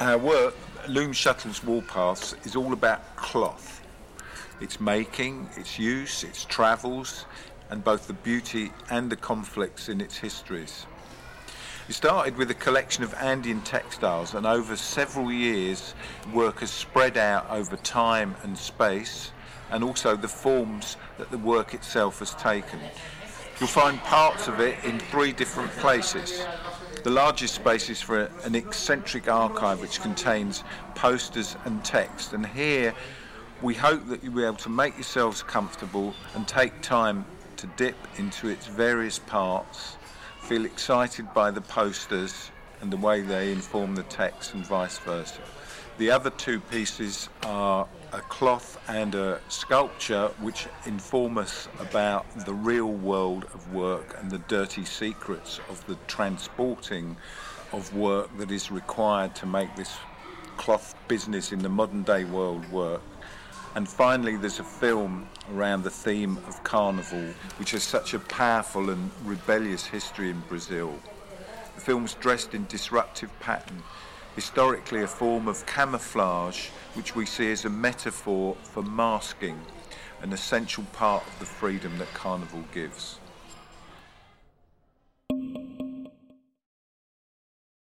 Our work, Loom Shuttles Warpaths, is all about cloth. Its making, its use, its travels, and both the beauty and the conflicts in its histories. It started with a collection of Andean textiles, and over several years, work has spread out over time and space, and also the forms that the work itself has taken. You'll find parts of it in three different places. The largest space is for an eccentric archive which contains posters and text. And here we hope that you'll be able to make yourselves comfortable and take time to dip into its various parts, feel excited by the posters and the way they inform the text and vice versa. The other two pieces are a cloth and a sculpture which inform us about the real world of work and the dirty secrets of the transporting of work that is required to make this cloth business in the modern day world work. And finally, there's a film around the theme of carnival, which has such a powerful and rebellious history in Brazil. The film's dressed in disruptive pattern historically a form of camouflage which we see as a metaphor for masking, an essential part of the freedom that Carnival gives.